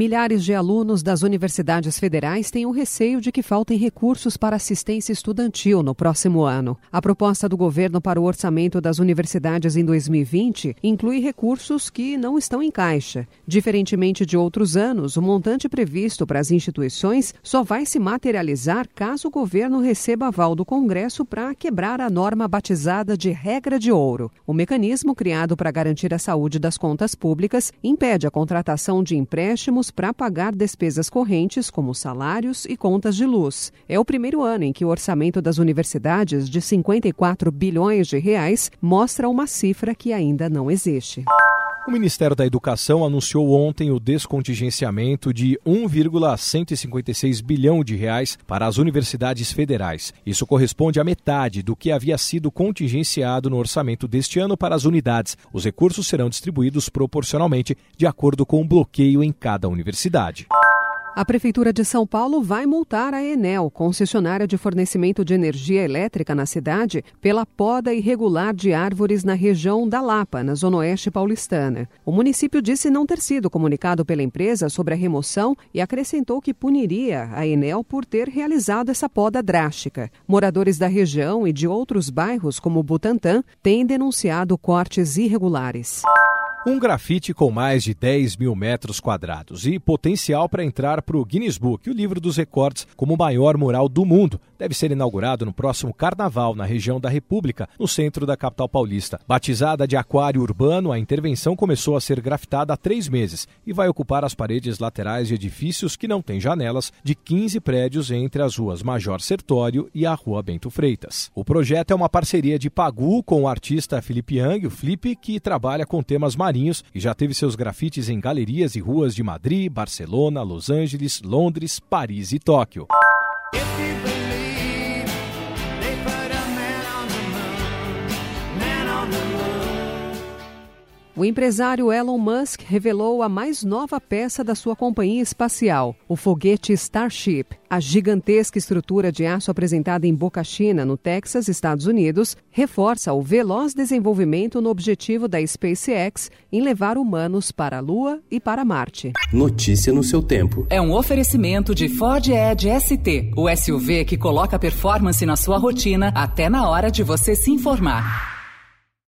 Milhares de alunos das universidades federais têm o receio de que faltem recursos para assistência estudantil no próximo ano. A proposta do governo para o orçamento das universidades em 2020 inclui recursos que não estão em caixa. Diferentemente de outros anos, o montante previsto para as instituições só vai se materializar caso o governo receba aval do Congresso para quebrar a norma batizada de regra de ouro. O mecanismo criado para garantir a saúde das contas públicas impede a contratação de empréstimos para pagar despesas correntes, como salários e contas de luz. É o primeiro ano em que o orçamento das universidades, de 54 bilhões de reais, mostra uma cifra que ainda não existe. O Ministério da Educação anunciou ontem o descontingenciamento de 1,156 bilhão de reais para as universidades federais. Isso corresponde à metade do que havia sido contingenciado no orçamento deste ano para as unidades. Os recursos serão distribuídos proporcionalmente de acordo com o bloqueio em cada universidade. A Prefeitura de São Paulo vai multar a Enel, concessionária de fornecimento de energia elétrica na cidade, pela poda irregular de árvores na região da Lapa, na zona oeste paulistana. O município disse não ter sido comunicado pela empresa sobre a remoção e acrescentou que puniria a Enel por ter realizado essa poda drástica. Moradores da região e de outros bairros, como Butantã, têm denunciado cortes irregulares. Um grafite com mais de 10 mil metros quadrados e potencial para entrar para o Guinness Book, o livro dos recordes, como o maior mural do mundo. Deve ser inaugurado no próximo carnaval, na região da República, no centro da capital paulista. Batizada de Aquário Urbano, a intervenção começou a ser grafitada há três meses e vai ocupar as paredes laterais de edifícios que não têm janelas, de 15 prédios entre as ruas Major Sertório e a Rua Bento Freitas. O projeto é uma parceria de Pagu com o artista Felipe Yang, o Flip, que trabalha com temas marinhos Marinhos e já teve seus grafites em galerias e ruas de Madrid, Barcelona, Los Angeles, Londres, Paris e Tóquio. O empresário Elon Musk revelou a mais nova peça da sua companhia espacial, o foguete Starship. A gigantesca estrutura de aço apresentada em Boca China, no Texas, Estados Unidos, reforça o veloz desenvolvimento no objetivo da SpaceX em levar humanos para a Lua e para Marte. Notícia no seu tempo. É um oferecimento de Ford Edge ST, o SUV que coloca performance na sua rotina até na hora de você se informar.